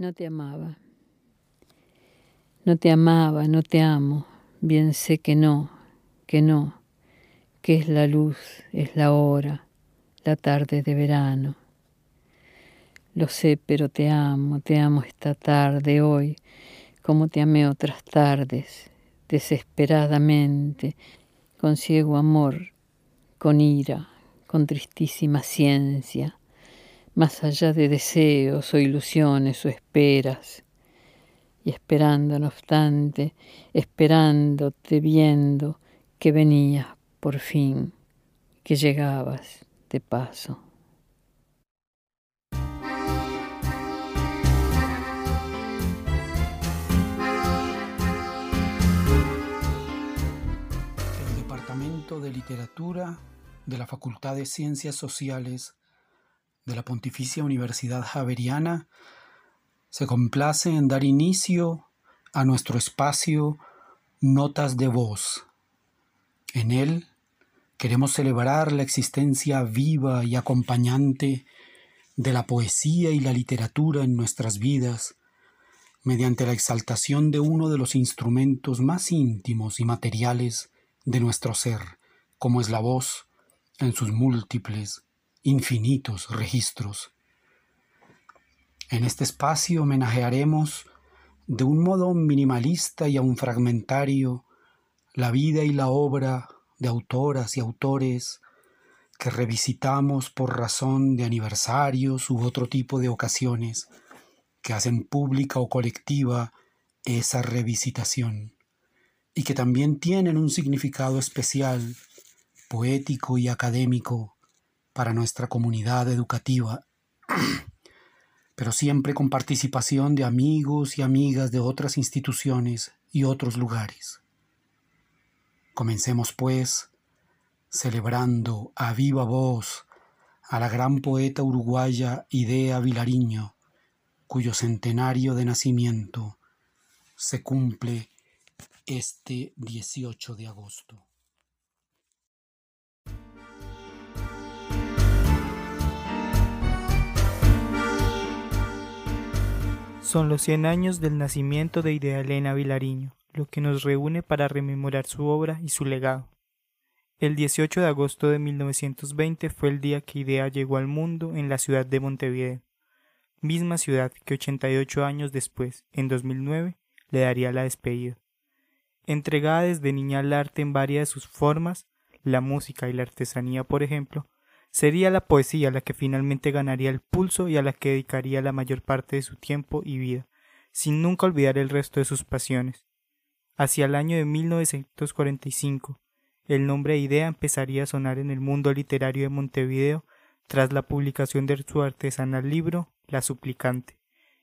No te amaba. No te amaba, no te amo. Bien sé que no, que no, que es la luz, es la hora, la tarde de verano. Lo sé, pero te amo, te amo esta tarde, hoy, como te amé otras tardes, desesperadamente, con ciego amor, con ira, con tristísima ciencia más allá de deseos o ilusiones o esperas, y esperando, no obstante, esperándote, viendo que venías por fin, que llegabas de paso. El Departamento de Literatura de la Facultad de Ciencias Sociales de la Pontificia Universidad Javeriana, se complace en dar inicio a nuestro espacio Notas de Voz. En él queremos celebrar la existencia viva y acompañante de la poesía y la literatura en nuestras vidas, mediante la exaltación de uno de los instrumentos más íntimos y materiales de nuestro ser, como es la voz en sus múltiples infinitos registros. En este espacio homenajearemos de un modo minimalista y aún fragmentario la vida y la obra de autoras y autores que revisitamos por razón de aniversarios u otro tipo de ocasiones que hacen pública o colectiva esa revisitación y que también tienen un significado especial, poético y académico para nuestra comunidad educativa, pero siempre con participación de amigos y amigas de otras instituciones y otros lugares. Comencemos pues celebrando a viva voz a la gran poeta uruguaya Idea Vilariño, cuyo centenario de nacimiento se cumple este 18 de agosto. Son los 100 años del nacimiento de Idea Elena Vilariño, lo que nos reúne para rememorar su obra y su legado. El 18 de agosto de 1920 fue el día que Idea llegó al mundo en la ciudad de Montevideo, misma ciudad que 88 años después, en 2009, le daría la despedida. Entregada desde niña al arte en varias de sus formas, la música y la artesanía, por ejemplo, Sería la poesía la que finalmente ganaría el pulso y a la que dedicaría la mayor parte de su tiempo y vida, sin nunca olvidar el resto de sus pasiones. Hacia el año de 1945, el nombre de Idea empezaría a sonar en el mundo literario de Montevideo tras la publicación de su artesanal libro La Suplicante,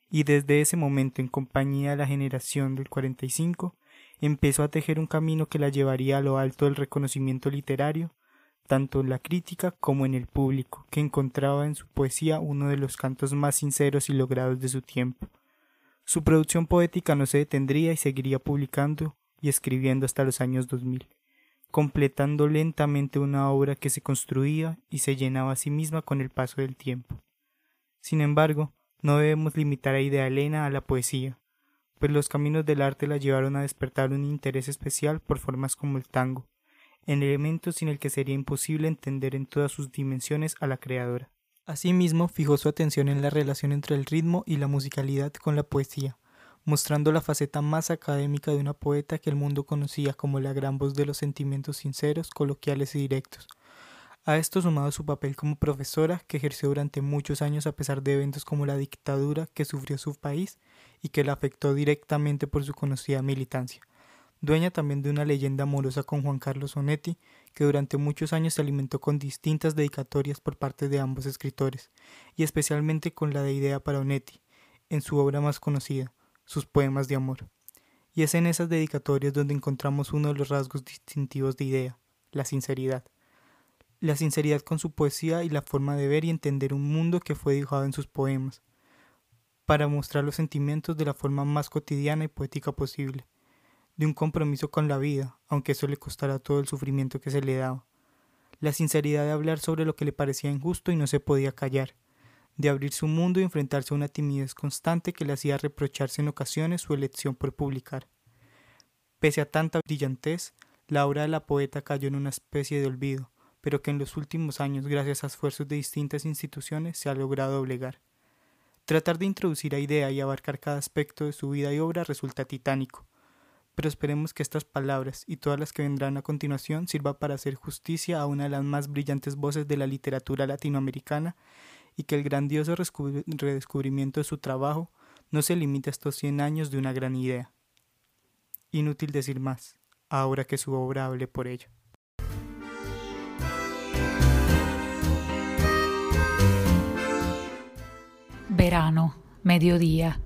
y desde ese momento, en compañía de la generación del 45, empezó a tejer un camino que la llevaría a lo alto del reconocimiento literario tanto en la crítica como en el público, que encontraba en su poesía uno de los cantos más sinceros y logrados de su tiempo. Su producción poética no se detendría y seguiría publicando y escribiendo hasta los años 2000, completando lentamente una obra que se construía y se llenaba a sí misma con el paso del tiempo. Sin embargo, no debemos limitar a Idea Elena a la poesía, pues los caminos del arte la llevaron a despertar un interés especial por formas como el tango, en elemento sin el que sería imposible entender en todas sus dimensiones a la creadora. Asimismo, fijó su atención en la relación entre el ritmo y la musicalidad con la poesía, mostrando la faceta más académica de una poeta que el mundo conocía como la gran voz de los sentimientos sinceros, coloquiales y directos. A esto sumado su papel como profesora, que ejerció durante muchos años a pesar de eventos como la dictadura que sufrió su país y que la afectó directamente por su conocida militancia dueña también de una leyenda amorosa con Juan Carlos Onetti, que durante muchos años se alimentó con distintas dedicatorias por parte de ambos escritores, y especialmente con la de Idea para Onetti, en su obra más conocida, sus poemas de amor. Y es en esas dedicatorias donde encontramos uno de los rasgos distintivos de Idea, la sinceridad. La sinceridad con su poesía y la forma de ver y entender un mundo que fue dibujado en sus poemas, para mostrar los sentimientos de la forma más cotidiana y poética posible de un compromiso con la vida, aunque eso le costara todo el sufrimiento que se le daba. La sinceridad de hablar sobre lo que le parecía injusto y no se podía callar, de abrir su mundo y enfrentarse a una timidez constante que le hacía reprocharse en ocasiones su elección por publicar. Pese a tanta brillantez, la obra de la poeta cayó en una especie de olvido, pero que en los últimos años, gracias a esfuerzos de distintas instituciones, se ha logrado doblegar. Tratar de introducir a idea y abarcar cada aspecto de su vida y obra resulta titánico, pero esperemos que estas palabras y todas las que vendrán a continuación sirva para hacer justicia a una de las más brillantes voces de la literatura latinoamericana y que el grandioso redescubrimiento de su trabajo no se limite a estos 100 años de una gran idea. Inútil decir más, ahora que su obra hable por ello. Verano, mediodía.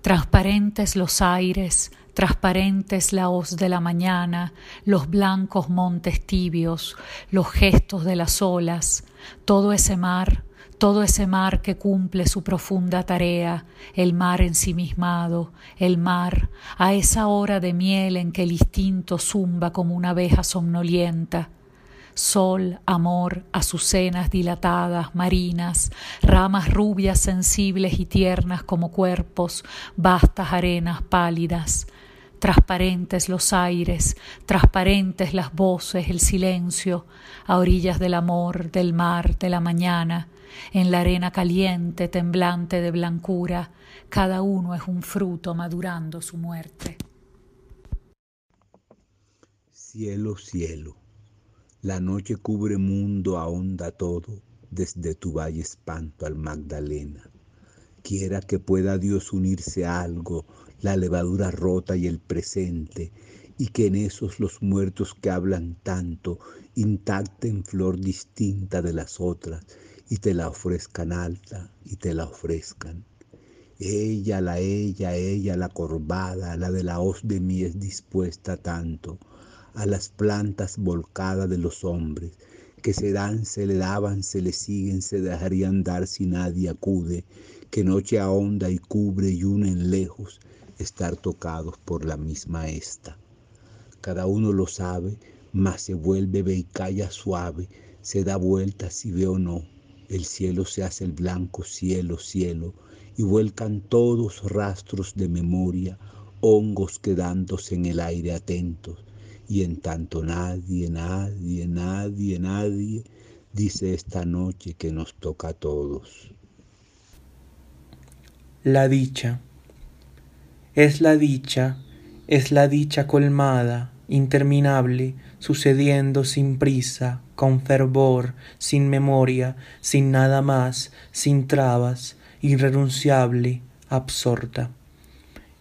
Transparentes los aires, transparentes la hoz de la mañana, los blancos montes tibios, los gestos de las olas, todo ese mar, todo ese mar que cumple su profunda tarea, el mar ensimismado, el mar, a esa hora de miel en que el instinto zumba como una abeja somnolienta, sol, amor, azucenas dilatadas, marinas, ramas rubias, sensibles y tiernas como cuerpos, vastas arenas pálidas, transparentes los aires, transparentes las voces, el silencio, a orillas del amor, del mar, de la mañana, en la arena caliente, temblante de blancura, cada uno es un fruto madurando su muerte. Cielo, cielo, la noche cubre mundo, ahonda todo, desde tu valle espanto al Magdalena. Quiera que pueda Dios unirse a algo la levadura rota y el presente, y que en esos los muertos que hablan tanto intacten flor distinta de las otras, y te la ofrezcan alta y te la ofrezcan. Ella, la ella, ella, la corbada, la de la hoz de mies dispuesta tanto, a las plantas volcadas de los hombres, que se dan, se le daban, se le siguen, se dejarían dar si nadie acude, que noche ahonda y cubre y unen lejos, estar tocados por la misma esta. Cada uno lo sabe, mas se vuelve ve y calla suave, se da vuelta si ve o no. El cielo se hace el blanco cielo, cielo, y vuelcan todos rastros de memoria, hongos quedándose en el aire atentos, y en tanto nadie, nadie, nadie, nadie dice esta noche que nos toca a todos. La dicha. Es la dicha, es la dicha colmada, interminable, sucediendo sin prisa, con fervor, sin memoria, sin nada más, sin trabas, irrenunciable, absorta.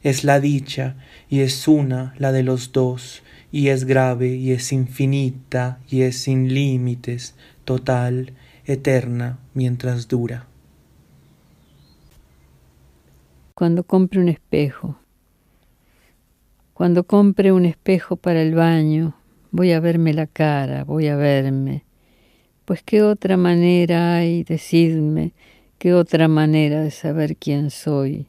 Es la dicha, y es una la de los dos, y es grave, y es infinita, y es sin límites, total, eterna, mientras dura. Cuando compre un espejo, cuando compre un espejo para el baño, voy a verme la cara, voy a verme. Pues qué otra manera hay, decidme, qué otra manera de saber quién soy.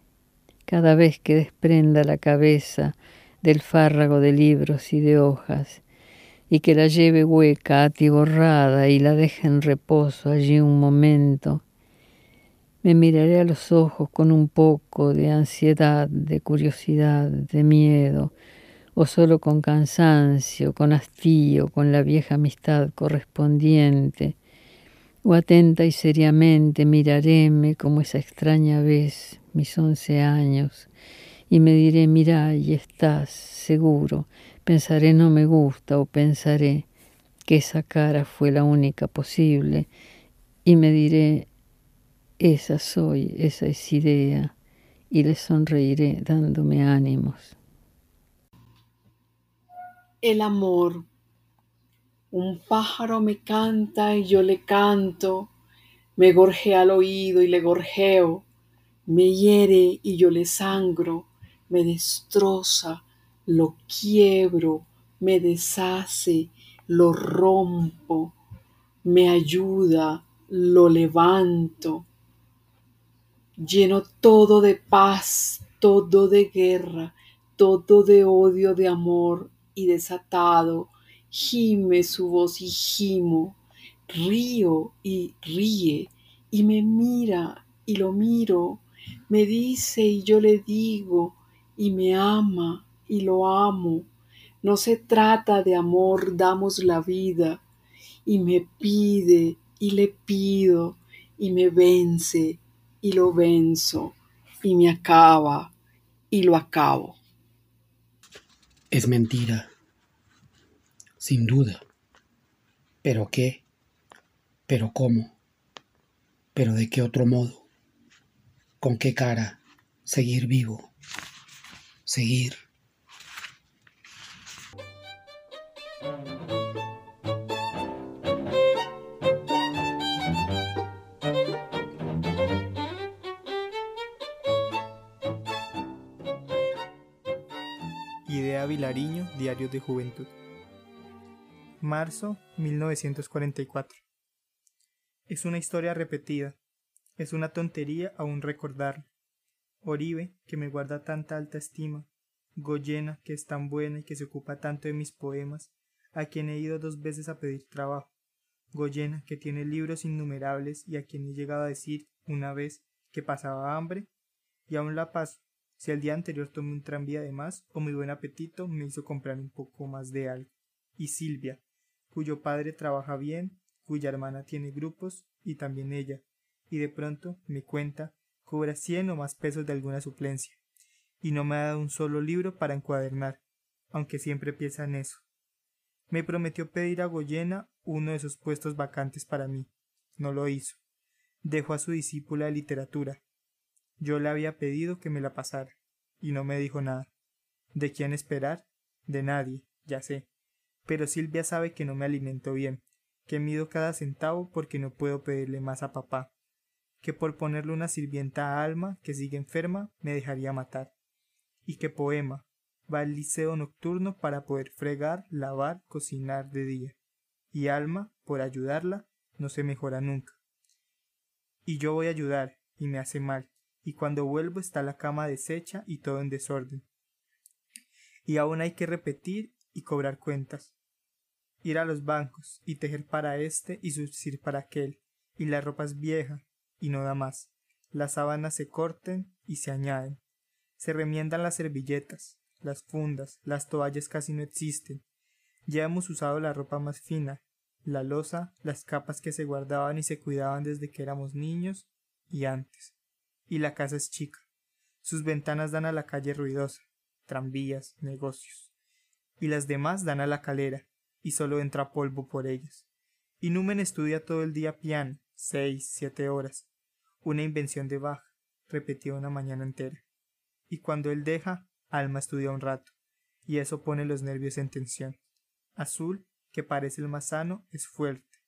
Cada vez que desprenda la cabeza del fárrago de libros y de hojas, y que la lleve hueca, atiborrada, y la deje en reposo allí un momento, me miraré a los ojos con un poco de ansiedad, de curiosidad, de miedo, o solo con cansancio, con hastío, con la vieja amistad correspondiente, o atenta y seriamente miraréme como esa extraña vez, mis once años, y me diré, mira, y estás seguro, pensaré no me gusta, o pensaré que esa cara fue la única posible, y me diré, esa soy, esa es idea, y le sonreiré dándome ánimos. El amor. Un pájaro me canta y yo le canto, me gorjea al oído y le gorjeo, me hiere y yo le sangro, me destroza, lo quiebro, me deshace, lo rompo, me ayuda, lo levanto lleno todo de paz, todo de guerra, todo de odio, de amor y desatado, gime su voz y gimo, río y ríe y me mira y lo miro, me dice y yo le digo, y me ama y lo amo. No se trata de amor, damos la vida, y me pide y le pido, y me vence y lo venzo, y me acaba y lo acabo. Es mentira, sin duda. ¿Pero qué? ¿Pero cómo? ¿Pero de qué otro modo? ¿Con qué cara seguir vivo? Seguir. Vilariño, Diario de Juventud. Marzo 1944. Es una historia repetida. Es una tontería aún recordarla. Oribe, que me guarda tanta alta estima. Goyena, que es tan buena y que se ocupa tanto de mis poemas, a quien he ido dos veces a pedir trabajo. Goyena, que tiene libros innumerables y a quien he llegado a decir una vez que pasaba hambre, y aún la paso, si el día anterior tomé un tranvía de más o mi buen apetito me hizo comprar un poco más de algo. Y Silvia, cuyo padre trabaja bien, cuya hermana tiene grupos y también ella, y de pronto me cuenta cobra cien o más pesos de alguna suplencia, y no me ha dado un solo libro para encuadernar, aunque siempre piensa en eso. Me prometió pedir a Goyena uno de esos puestos vacantes para mí. No lo hizo. Dejó a su discípula de literatura, yo le había pedido que me la pasara, y no me dijo nada. ¿De quién esperar? De nadie, ya sé. Pero Silvia sabe que no me alimento bien, que mido cada centavo porque no puedo pedirle más a papá, que por ponerle una sirvienta a Alma, que sigue enferma, me dejaría matar, y que Poema va al liceo nocturno para poder fregar, lavar, cocinar de día, y Alma, por ayudarla, no se mejora nunca. Y yo voy a ayudar, y me hace mal, y cuando vuelvo está la cama deshecha y todo en desorden. Y aún hay que repetir y cobrar cuentas. Ir a los bancos y tejer para este y surcir para aquel, y la ropa es vieja y no da más. Las sábanas se corten y se añaden. Se remiendan las servilletas, las fundas, las toallas casi no existen. Ya hemos usado la ropa más fina, la losa, las capas que se guardaban y se cuidaban desde que éramos niños y antes y la casa es chica. Sus ventanas dan a la calle ruidosa, tranvías, negocios, y las demás dan a la calera, y solo entra polvo por ellas. Y Numen estudia todo el día piano, seis, siete horas, una invención de Bach, repetida una mañana entera. Y cuando él deja, Alma estudia un rato, y eso pone los nervios en tensión. Azul, que parece el más sano, es fuerte,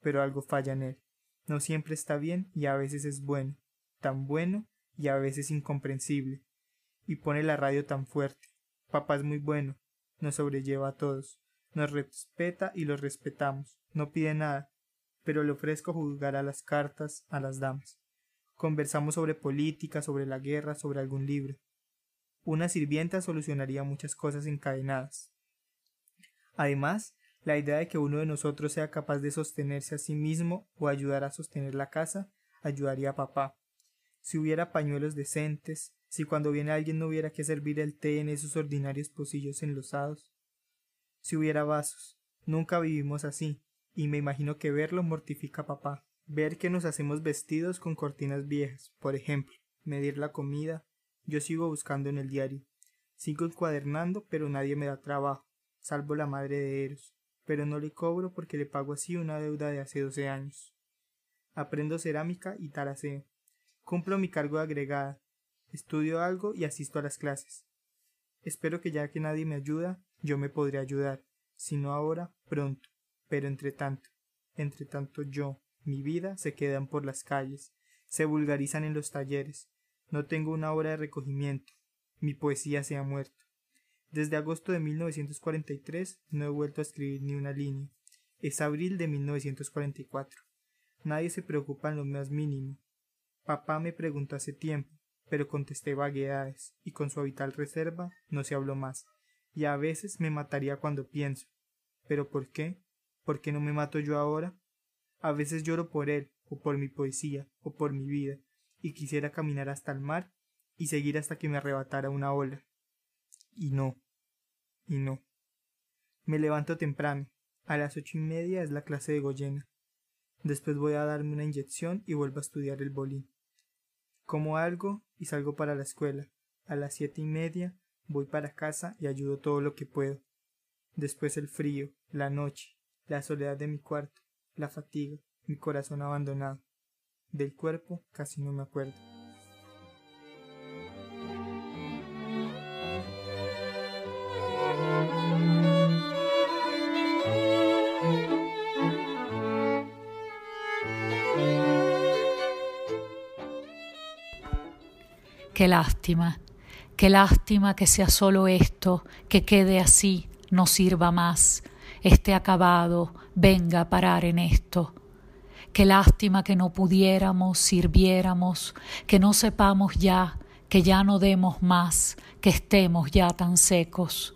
pero algo falla en él. No siempre está bien y a veces es bueno, tan bueno y a veces incomprensible, y pone la radio tan fuerte. Papá es muy bueno, nos sobrelleva a todos, nos respeta y los respetamos, no pide nada, pero le ofrezco juzgar a las cartas a las damas. Conversamos sobre política, sobre la guerra, sobre algún libro. Una sirvienta solucionaría muchas cosas encadenadas. Además, la idea de que uno de nosotros sea capaz de sostenerse a sí mismo o ayudar a sostener la casa ayudaría a papá si hubiera pañuelos decentes, si cuando viene alguien no hubiera que servir el té en esos ordinarios pocillos enlosados, si hubiera vasos. Nunca vivimos así, y me imagino que verlo mortifica a papá. Ver que nos hacemos vestidos con cortinas viejas, por ejemplo, medir la comida. Yo sigo buscando en el diario. Sigo encuadernando, pero nadie me da trabajo, salvo la madre de Eros, pero no le cobro porque le pago así una deuda de hace doce años. Aprendo cerámica y taraseo. Cumplo mi cargo de agregada, estudio algo y asisto a las clases. Espero que ya que nadie me ayuda, yo me podré ayudar, si no ahora, pronto, pero entre tanto, entre tanto yo, mi vida, se quedan por las calles, se vulgarizan en los talleres, no tengo una hora de recogimiento, mi poesía se ha muerto. Desde agosto de 1943 no he vuelto a escribir ni una línea. Es abril de 1944. Nadie se preocupa en lo más mínimo. Papá me preguntó hace tiempo, pero contesté vaguedades, y con su habitual reserva no se habló más, y a veces me mataría cuando pienso. ¿Pero por qué? ¿Por qué no me mato yo ahora? A veces lloro por él, o por mi poesía, o por mi vida, y quisiera caminar hasta el mar y seguir hasta que me arrebatara una ola. Y no, y no. Me levanto temprano. A las ocho y media es la clase de Goyena. Después voy a darme una inyección y vuelvo a estudiar el bolín. Como algo y salgo para la escuela. A las siete y media voy para casa y ayudo todo lo que puedo. Después el frío, la noche, la soledad de mi cuarto, la fatiga, mi corazón abandonado. Del cuerpo casi no me acuerdo. Qué lástima, qué lástima que sea solo esto, que quede así, no sirva más, esté acabado, venga a parar en esto. Qué lástima que no pudiéramos, sirviéramos, que no sepamos ya, que ya no demos más, que estemos ya tan secos.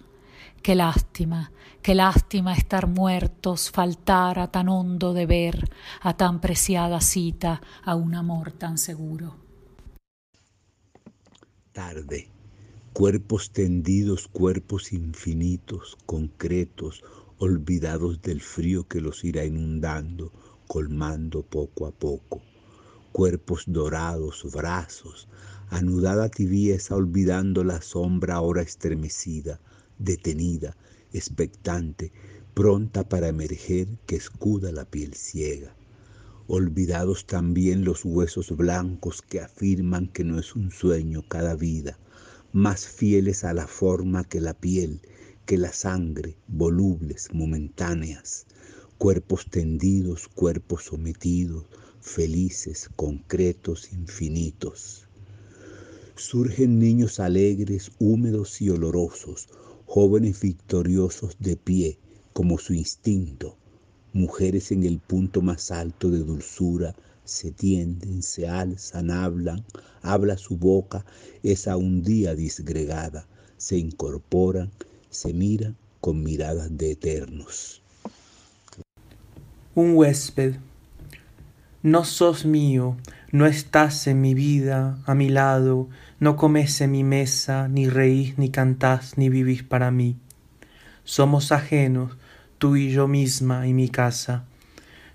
Qué lástima, qué lástima estar muertos, faltar a tan hondo deber, a tan preciada cita, a un amor tan seguro tarde, cuerpos tendidos, cuerpos infinitos, concretos, olvidados del frío que los irá inundando, colmando poco a poco. Cuerpos dorados, brazos, anudada tibieza, olvidando la sombra ahora estremecida, detenida, expectante, pronta para emerger que escuda la piel ciega olvidados también los huesos blancos que afirman que no es un sueño cada vida, más fieles a la forma que la piel, que la sangre, volubles, momentáneas, cuerpos tendidos, cuerpos sometidos, felices, concretos, infinitos. Surgen niños alegres, húmedos y olorosos, jóvenes victoriosos de pie, como su instinto, Mujeres en el punto más alto de dulzura se tienden, se alzan, hablan, habla su boca, esa un día disgregada, se incorporan, se miran con miradas de eternos. Un huésped, no sos mío, no estás en mi vida, a mi lado, no comes en mi mesa, ni reís, ni cantás, ni vivís para mí. Somos ajenos, tú y yo misma y mi casa.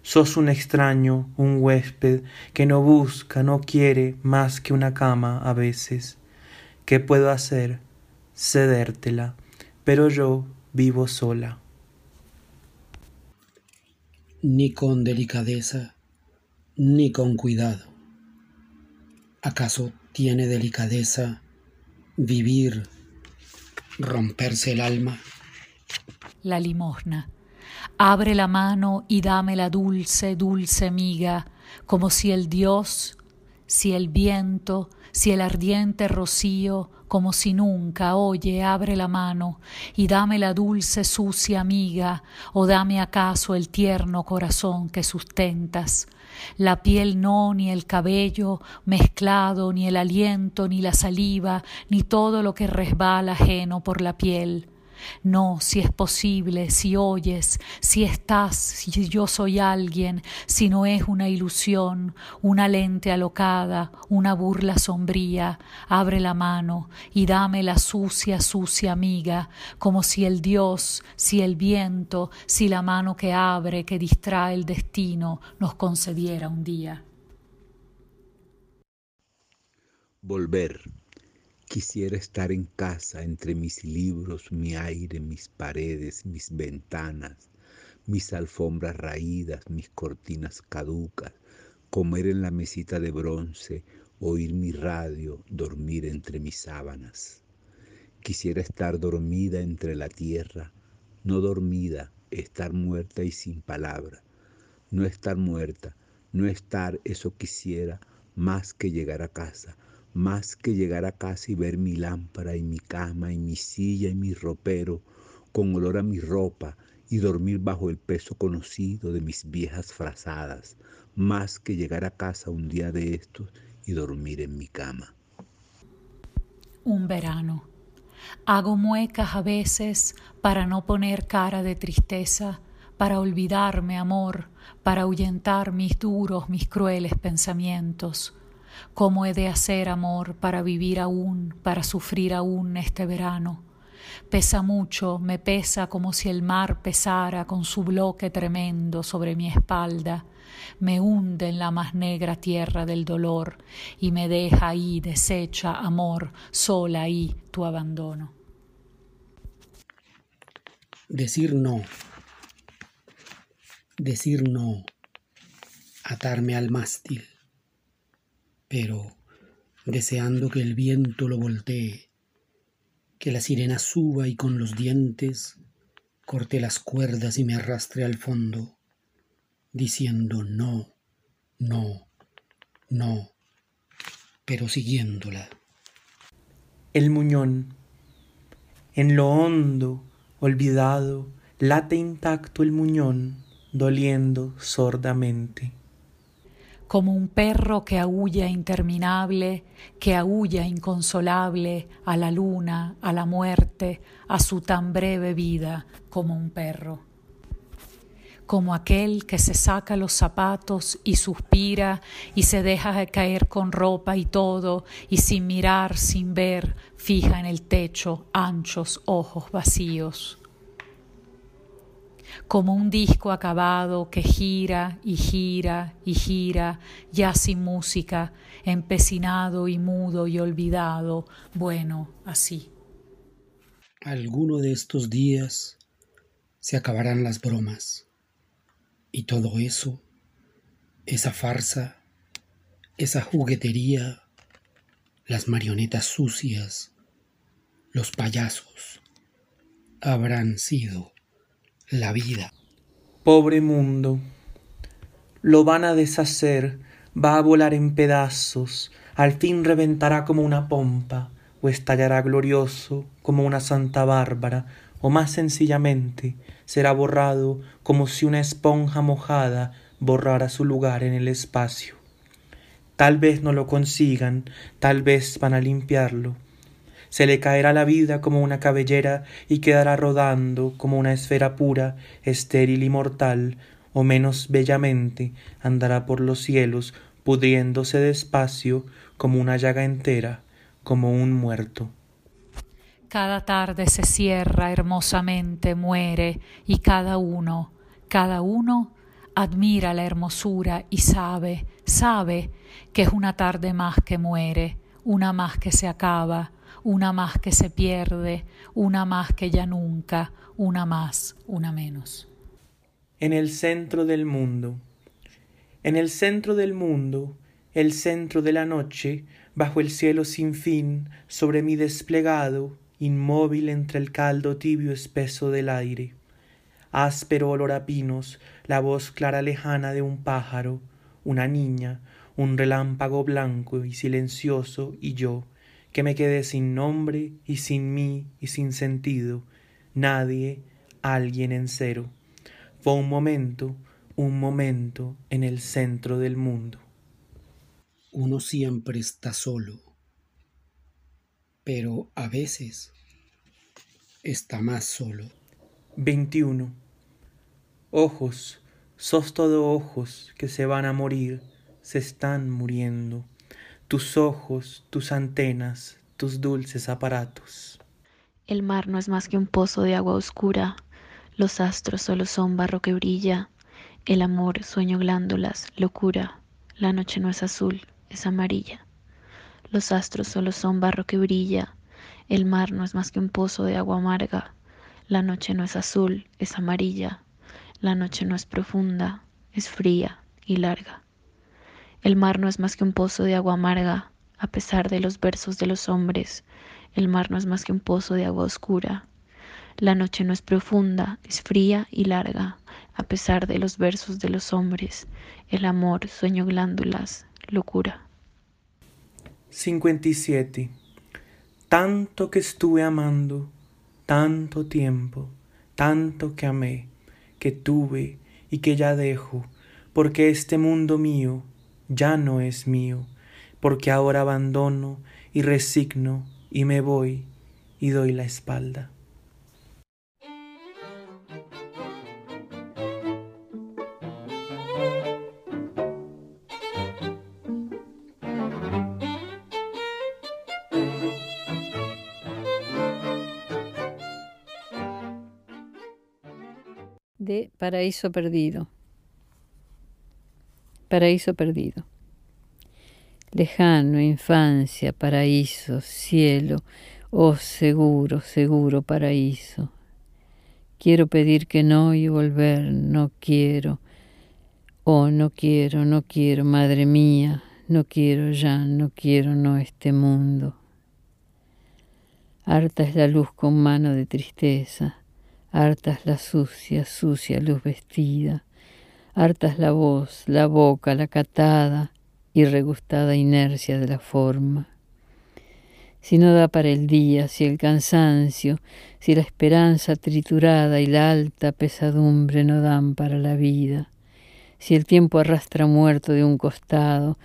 Sos un extraño, un huésped, que no busca, no quiere más que una cama a veces. ¿Qué puedo hacer? Cedértela, pero yo vivo sola. Ni con delicadeza, ni con cuidado. ¿Acaso tiene delicadeza vivir, romperse el alma? La limosna Abre la mano y dame la dulce, dulce miga, como si el Dios, si el viento, si el ardiente rocío, como si nunca, oye, abre la mano y dame la dulce, sucia miga, o dame acaso el tierno corazón que sustentas. La piel no, ni el cabello mezclado, ni el aliento, ni la saliva, ni todo lo que resbala ajeno por la piel no, si es posible, si oyes, si estás, si yo soy alguien, si no es una ilusión, una lente alocada, una burla sombría, abre la mano y dame la sucia, sucia amiga, como si el Dios, si el viento, si la mano que abre, que distrae el destino, nos concediera un día. Volver Quisiera estar en casa entre mis libros, mi aire, mis paredes, mis ventanas, mis alfombras raídas, mis cortinas caducas, comer en la mesita de bronce, oír mi radio, dormir entre mis sábanas. Quisiera estar dormida entre la tierra, no dormida, estar muerta y sin palabra. No estar muerta, no estar, eso quisiera, más que llegar a casa, más que llegar a casa y ver mi lámpara y mi cama y mi silla y mi ropero con olor a mi ropa y dormir bajo el peso conocido de mis viejas frazadas, más que llegar a casa un día de estos y dormir en mi cama. Un verano. Hago muecas a veces para no poner cara de tristeza, para olvidarme, amor, para ahuyentar mis duros, mis crueles pensamientos. ¿Cómo he de hacer, amor, para vivir aún, para sufrir aún este verano? Pesa mucho, me pesa como si el mar pesara con su bloque tremendo sobre mi espalda, me hunde en la más negra tierra del dolor y me deja ahí deshecha, amor, sola ahí tu abandono. Decir no, decir no, atarme al mástil, pero deseando que el viento lo voltee que la sirena suba y con los dientes corte las cuerdas y me arrastre al fondo, diciendo no, no, no, pero siguiéndola. El muñón. En lo hondo, olvidado, late intacto el muñón, doliendo sordamente como un perro que aúlla interminable, que aúlla inconsolable a la luna, a la muerte, a su tan breve vida como un perro. Como aquel que se saca los zapatos y suspira y se deja caer con ropa y todo y sin mirar, sin ver, fija en el techo anchos ojos vacíos como un disco acabado que gira y gira y gira, ya sin música, empecinado y mudo y olvidado, bueno, así. Alguno de estos días se acabarán las bromas y todo eso, esa farsa, esa juguetería, las marionetas sucias, los payasos, habrán sido la vida. Pobre mundo, lo van a deshacer, va a volar en pedazos, al fin reventará como una pompa, o estallará glorioso como una Santa Bárbara, o más sencillamente será borrado como si una esponja mojada borrara su lugar en el espacio. Tal vez no lo consigan, tal vez van a limpiarlo, se le caerá la vida como una cabellera y quedará rodando como una esfera pura, estéril y mortal, o menos bellamente andará por los cielos, pudriéndose despacio como una llaga entera, como un muerto. Cada tarde se cierra hermosamente, muere, y cada uno, cada uno admira la hermosura y sabe, sabe que es una tarde más que muere, una más que se acaba, una más que se pierde, una más que ya nunca, una más, una menos. En el centro del mundo, en el centro del mundo, el centro de la noche, bajo el cielo sin fin, sobre mi desplegado, inmóvil entre el caldo tibio espeso del aire. Áspero olor a pinos, la voz clara lejana de un pájaro, una niña, un relámpago blanco y silencioso y yo, que me quedé sin nombre y sin mí y sin sentido, nadie, alguien en cero. Fue un momento, un momento en el centro del mundo. Uno siempre está solo, pero a veces está más solo. 21. Ojos, sos todo ojos que se van a morir, se están muriendo tus ojos, tus antenas, tus dulces aparatos. El mar no es más que un pozo de agua oscura, los astros solo son barro que brilla, el amor, sueño, glándulas, locura, la noche no es azul, es amarilla. Los astros solo son barro que brilla, el mar no es más que un pozo de agua amarga, la noche no es azul, es amarilla, la noche no es profunda, es fría y larga. El mar no es más que un pozo de agua amarga, a pesar de los versos de los hombres. El mar no es más que un pozo de agua oscura. La noche no es profunda, es fría y larga, a pesar de los versos de los hombres. El amor, sueño, glándulas, locura. 57. Tanto que estuve amando, tanto tiempo, tanto que amé, que tuve y que ya dejo, porque este mundo mío ya no es mío, porque ahora abandono y resigno y me voy y doy la espalda. de Paraíso Perdido. Paraíso Perdido. Lejano, infancia, paraíso, cielo, oh seguro, seguro paraíso. Quiero pedir que no y volver, no quiero. Oh, no quiero, no quiero, madre mía, no quiero ya, no quiero no este mundo. Harta es la luz con mano de tristeza, harta es la sucia, sucia luz vestida, harta es la voz, la boca, la catada y regustada inercia de la forma. Si no da para el día, si el cansancio, si la esperanza triturada y la alta pesadumbre no dan para la vida, si el tiempo arrastra muerto de un costado,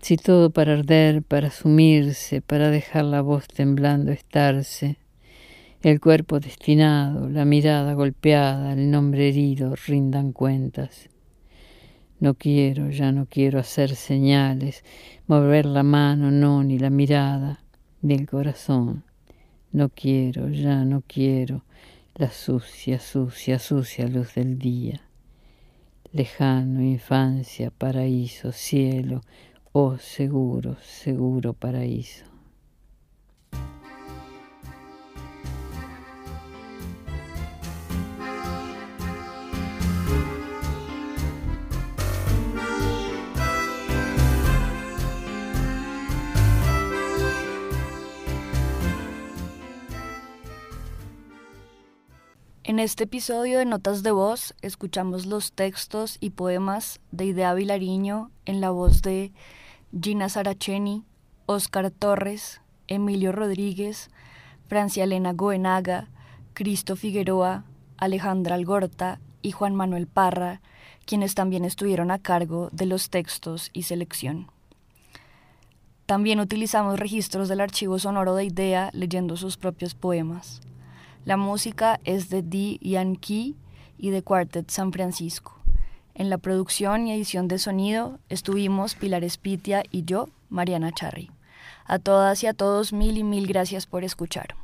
si todo para arder, para sumirse, para dejar la voz temblando estarse, el cuerpo destinado, la mirada golpeada, el nombre herido, rindan cuentas. No quiero, ya no quiero hacer señales, mover la mano, no, ni la mirada, ni el corazón. No quiero, ya no quiero la sucia, sucia, sucia luz del día. Lejano, infancia, paraíso, cielo, Oh seguro, seguro paraíso. En este episodio de Notas de Voz escuchamos los textos y poemas de Idea Vilariño en la voz de Gina Saracheni, Oscar Torres, Emilio Rodríguez, Francia Elena Goenaga, Cristo Figueroa, Alejandra Algorta y Juan Manuel Parra, quienes también estuvieron a cargo de los textos y selección. También utilizamos registros del archivo sonoro de Idea leyendo sus propios poemas. La música es de Di Yankee y de Quartet San Francisco. En la producción y edición de sonido estuvimos Pilar Espitia y yo, Mariana Charri. A todas y a todos mil y mil gracias por escuchar.